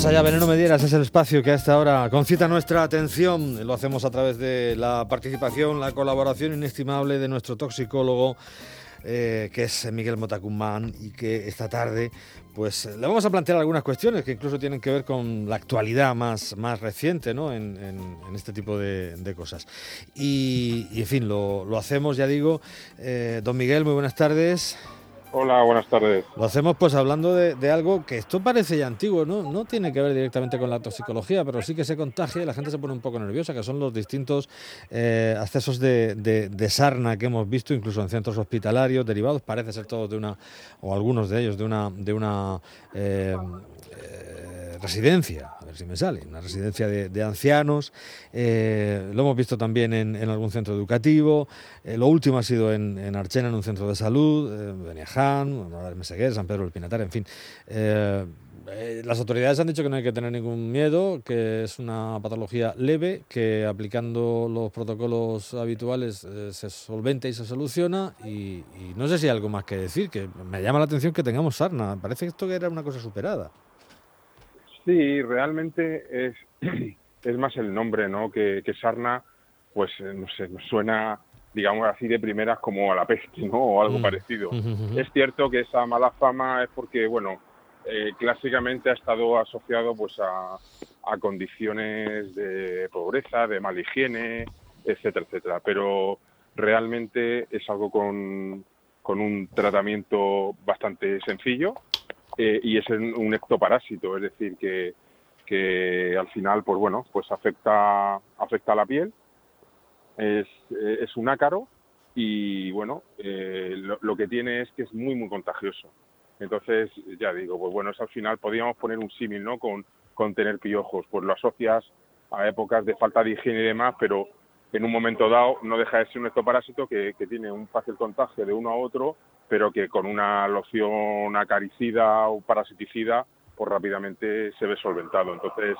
Vamos allá, Veneno Medieras es el espacio que a esta hora concita nuestra atención. Lo hacemos a través de la participación, la colaboración inestimable de nuestro toxicólogo, eh, que es Miguel Motacumán, y que esta tarde pues le vamos a plantear algunas cuestiones que incluso tienen que ver con la actualidad más, más reciente ¿no? en, este tipo de, cosas. Y, en fin, lo, hacemos, ya digo. Eh, don Miguel, muy buenas tardes. Hola, buenas tardes. Lo hacemos pues hablando de, algo que esto parece ya antiguo, ¿no? No tiene que ver directamente con la toxicología, pero sí que se contagia y la gente se pone un poco nerviosa, que son los distintos eh, accesos de, sarna que hemos visto, incluso en centros hospitalarios, derivados, parece ser todos de una, o algunos de ellos, de una, de una eh, residencia, a si me sale, una residencia de, ancianos, eh, lo hemos visto también en, algún centro educativo, eh, lo último ha sido en, en, Archena, en un centro de salud, eh, Beniaján, San Pedro del Pinatar, en fin. Las autoridades han dicho que no hay que tener ningún miedo, que es una patología leve, que aplicando los protocolos habituales se solventa y se soluciona. Y, no sé si hay algo más que decir, que me llama la atención que tengamos sarna. Parece que esto era una cosa superada. Sí, realmente es, es más el nombre, ¿no? Que, Sarna, pues eh, no sé, nos suena, digamos así de primeras como a la peste, ¿no? O algo mm. parecido. Es cierto que esa mala fama es porque, bueno, eh, clásicamente ha estado asociado pues a, a condiciones de pobreza, de mala higiene, etcétera, etcétera. Pero realmente es algo con, con un tratamiento bastante sencillo eh, y es un ectoparásito, es decir, que, que al final, pues bueno, pues afecta, afecta a la piel, es, eh, es un ácaro y bueno, eh, lo, que tiene es que es muy, muy contagioso. Entonces, ya digo, pues bueno, es al final, podríamos poner un símil, ¿no? Con, con tener piojos, pues lo asocias a épocas de falta de higiene y demás, pero en un momento dado no deja de ser un ectoparásito que, que tiene un fácil contagio de uno a otro pero que con una loción acaricida o parasiticida, pues rápidamente se ve solventado. Entonces,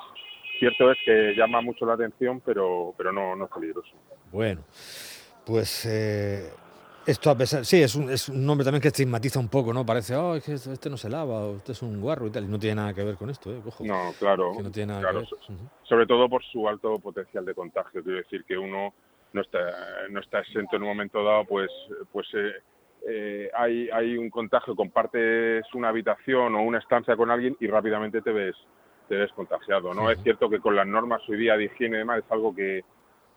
cierto es que llama mucho la atención, pero, pero no, no es peligroso. Bueno, pues eh, esto a pesar, sí, es un, es un nombre también que estigmatiza un poco, ¿no? Parece, oh, es que este no se lava, o este es un guarro y tal, y no tiene nada que ver con esto, ¿eh? no, claro. no tiene nada que ver. Sobre todo por su alto potencial de contagio, quiero decir que uno no está, no está exento en un momento dado, pues, pues eh, eh, hay, hay un contagio, compartes una habitación o una estancia con alguien y rápidamente te ves, te ves contagiado. ¿no? Es cierto que con las normas hoy día de higiene y demás es algo que,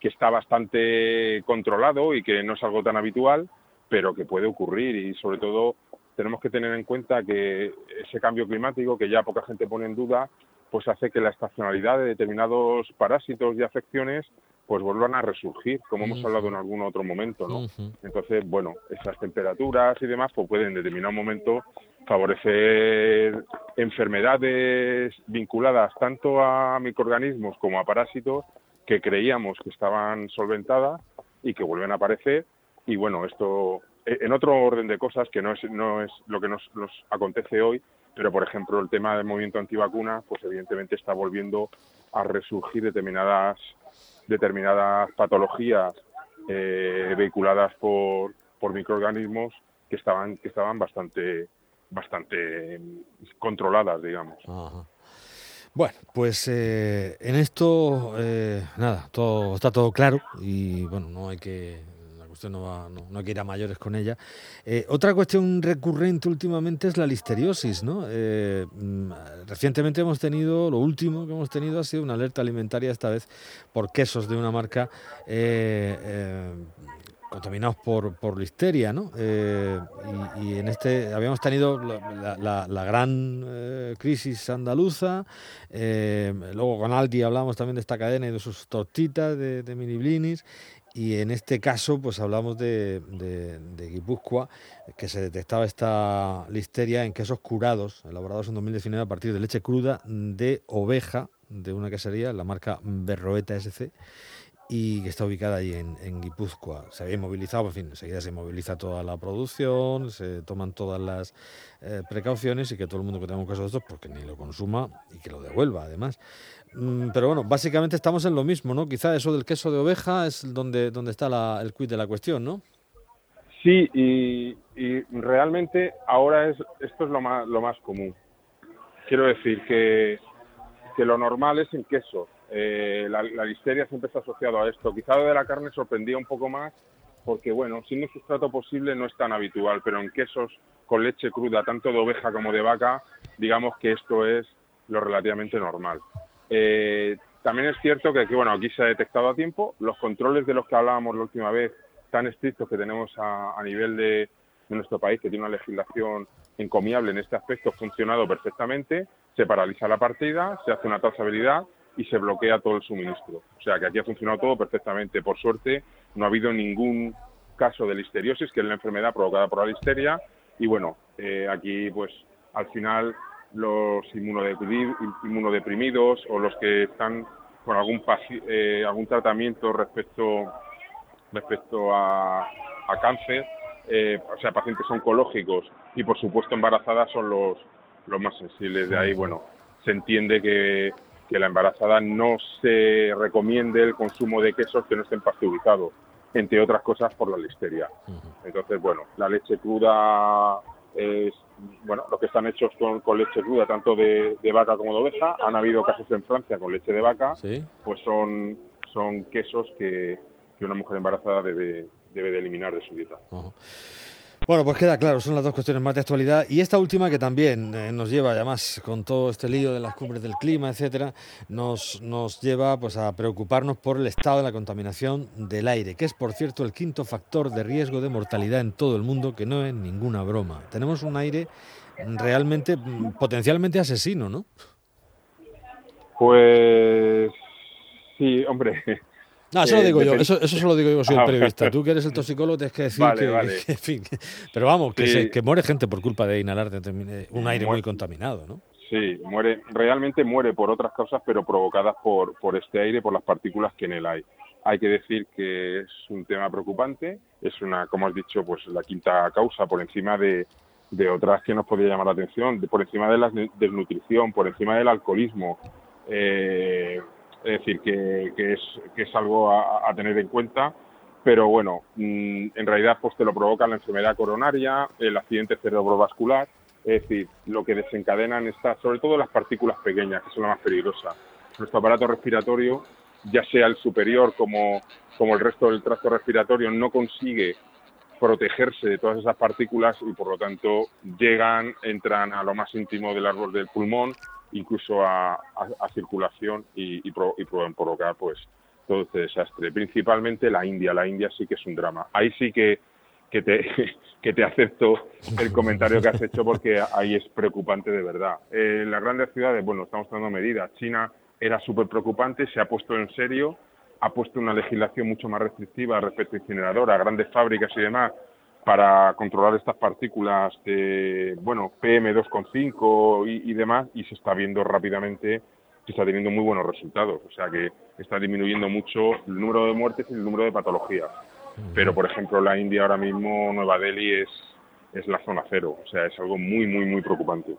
que está bastante controlado y que no es algo tan habitual, pero que puede ocurrir y sobre todo tenemos que tener en cuenta que ese cambio climático, que ya poca gente pone en duda, pues hace que la estacionalidad de determinados parásitos y afecciones pues vuelvan a resurgir, como hemos hablado en algún otro momento, ¿no? Entonces, bueno, esas temperaturas y demás pues pueden en determinado momento favorecer enfermedades vinculadas tanto a microorganismos como a parásitos que creíamos que estaban solventadas y que vuelven a aparecer. Y bueno, esto en otro orden de cosas que no es no es lo que nos, nos acontece hoy, pero por ejemplo el tema del movimiento antivacuna, pues evidentemente está volviendo a resurgir determinadas determinadas patologías eh, vehiculadas por, por microorganismos que estaban que estaban bastante bastante controladas digamos. Bueno, pues eh, en esto, eh, nada, todo está todo claro y bueno, no hay que usted no, va, no, quiere a mayores con ella. Eh, otra cuestión recurrente últimamente es la listeriosis, ¿no? Eh, mm, recientemente hemos tenido, lo último que hemos tenido ha sido una alerta alimentaria, esta vez por quesos de una marca eh, contaminados por, por listeria, ¿no? y, en este habíamos tenido la, gran crisis andaluza, luego con Aldi hablamos también de esta cadena y de sus tortitas de, de mini blinis, y en este caso, pues hablamos de, Guipúzcoa, que se detectaba esta listeria en quesos curados, elaborados en 2019 a partir de leche cruda de oveja, de una quesería, la marca Berroeta SC, y que está ubicada ahí en, Guipúzcoa. Se había movilizado, en fin, enseguida se moviliza toda la producción, se toman todas las eh, precauciones y que todo el mundo que tenga un caso de estos, porque ni lo consuma y que lo devuelva, además. Mm, pero bueno, básicamente estamos en lo mismo, ¿no? Quizá eso del queso de oveja es donde, donde está la, el quid de la cuestión, ¿no? Sí, y, realmente ahora es esto es lo más, lo más común. Quiero decir que que lo normal es en queso. Eh, la, listeria siempre está asociado a esto. Quizá lo de la carne sorprendía un poco más porque, bueno, siendo un sustrato posible no es tan habitual, pero en quesos con leche cruda, tanto de oveja como de vaca, digamos que esto es lo relativamente normal. Eh, también es cierto que aquí, bueno, aquí se ha detectado a tiempo. Los controles de los que hablábamos la última vez, tan estrictos que tenemos a, nivel de, nuestro país, que tiene una legislación encomiable en este aspecto, ha funcionado perfectamente. Se paraliza la partida, se hace una trazabilidad y se bloquea todo el suministro. O sea que aquí ha funcionado todo perfectamente. Por suerte, no ha habido ningún caso de listeriosis, que es la enfermedad provocada por la listeria. Y bueno, eh, aquí pues al final los inmunodeprimidos o los que están con algún eh, algún tratamiento respecto respecto a, a cáncer, eh, o sea, pacientes oncológicos y por supuesto embarazadas son los, los más sensibles. De ahí, bueno, se entiende que, que la embarazada no se recomiende el consumo de quesos que no estén pasteurizados, entre otras cosas por la listeria. Entonces, bueno, la leche cruda es bueno, los que están hechos con, con leche cruda, tanto de, vaca como de oveja. Han habido casos en Francia con leche de vaca, pues son, son quesos que, una mujer embarazada debe, debe de eliminar de su dieta. Bueno, pues queda claro, son las dos cuestiones más de actualidad. Y esta última que también eh, nos lleva, además, con todo este lío de las cumbres del clima, etcétera, nos, nos lleva pues, a preocuparnos por el estado de la contaminación del aire, que es, por cierto, el quinto factor de riesgo de mortalidad en todo el mundo, que no es ninguna broma. Tenemos un aire realmente, mm, potencialmente asesino, ¿no? Pues sí, hombre. No, eso lo digo yo, eso, eso se lo digo yo, soy el ah, periodista. Tú que eres el toxicólogo tienes que decir que, en fin, pero vamos, que, que, muere gente por culpa de inhalar un aire muy contaminado, ¿no? Sí, muere, realmente muere por otras causas, pero provocadas por, por este aire, por las partículas que en él hay. Hay que decir que es un tema preocupante, es una, como has dicho, pues la quinta causa por encima de, de otras que nos podría llamar la atención, por encima de la desnutrición, por encima del alcoholismo, eh, es decir, que, es, que es algo a, tener en cuenta, pero bueno, mm, en realidad pues te lo provoca la enfermedad coronaria, el accidente cerebrovascular, es decir, lo que desencadenan está, sobre todo las partículas pequeñas, que son las más peligrosas. Nuestro aparato respiratorio, ya sea el superior como, como el resto del tracto respiratorio, no consigue protegerse de todas esas partículas y por lo tanto llegan, entran a lo más íntimo del árbol del pulmón incluso a, circulación y, pueden provocar pues todo este desastre. Principalmente la India, la India sí que es un drama. Ahí sí que, que, te, que te acepto el comentario que has hecho porque ahí es preocupante de verdad. En las grandes ciudades, bueno, estamos tomando medidas. China era súper preocupante, se ha puesto en serio, ha puesto una legislación mucho más restrictiva respecto a incineradoras, grandes fábricas y demás, para controlar estas partículas de, bueno, PM2,5 y, y demás, y se está viendo rápidamente que está teniendo muy buenos resultados. O sea que está disminuyendo mucho el número de muertes y el número de patologías. Pero, por ejemplo, la India ahora mismo, Nueva Delhi, es, es la zona cero. O sea, es algo muy, muy, muy preocupante.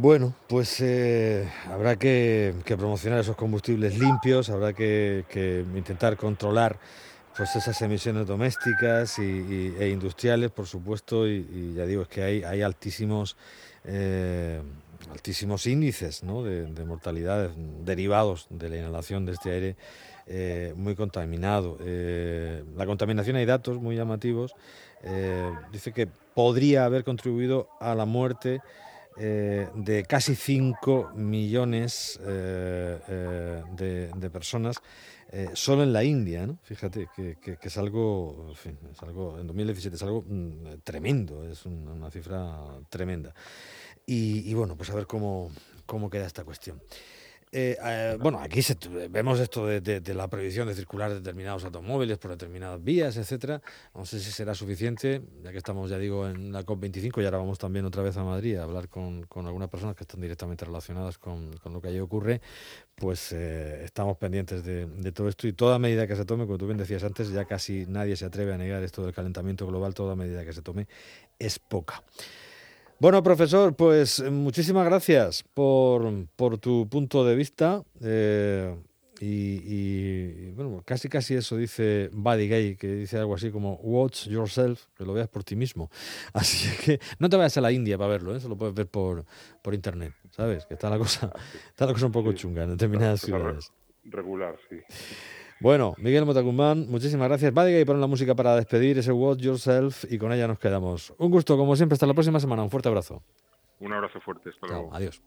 Bueno, pues eh, habrá que, promocionar esos combustibles limpios, habrá que, intentar controlar pues esas emisiones domésticas y, e industriales, por supuesto, y, ya digo, es que hay, altísimos, eh, altísimos índices de, mortalidad derivados de la inhalación de este aire eh, muy contaminado. La contaminación, hay datos muy llamativos, dice que podría haber contribuido a la muerte de casi 5 millones de, de personas eh, solo en la India, ¿no? Fíjate que, es, algo, en es algo, en 2017 es algo mm, tremendo, es una cifra tremenda. Y, y, bueno, pues a ver cómo, cómo queda esta cuestión. Eh, eh, bueno, aquí vemos esto de, la prohibición de circular determinados automóviles por determinadas vías, etcétera. No sé si será suficiente, ya que estamos, ya digo, en la COP25 y ahora vamos también otra vez a Madrid a hablar con, algunas personas que están directamente relacionadas con, lo que allí ocurre. Pues eh, estamos pendientes de, de, todo esto y toda medida que se tome, como tú bien decías antes, ya casi nadie se atreve a negar esto del calentamiento global, toda medida que se tome es poca. Bueno, profesor, pues muchísimas gracias por, tu punto de vista. Eh, y, bueno, casi casi eso dice Buddy Gay, que dice algo así como watch yourself, que lo veas por ti mismo. Así que no te vayas a la India para verlo, ¿eh? eso lo puedes ver por, por internet, ¿sabes? Que está la cosa, está la cosa un poco chunga en determinadas ciudades. Regular, sí. Bueno, Miguel Motacumán, muchísimas gracias. Buddy Gay ponen la música para despedir ese watch yourself y con ella nos quedamos. Un gusto, como siempre, hasta la próxima semana. Un fuerte abrazo. Un abrazo fuerte, hasta luego. Adiós.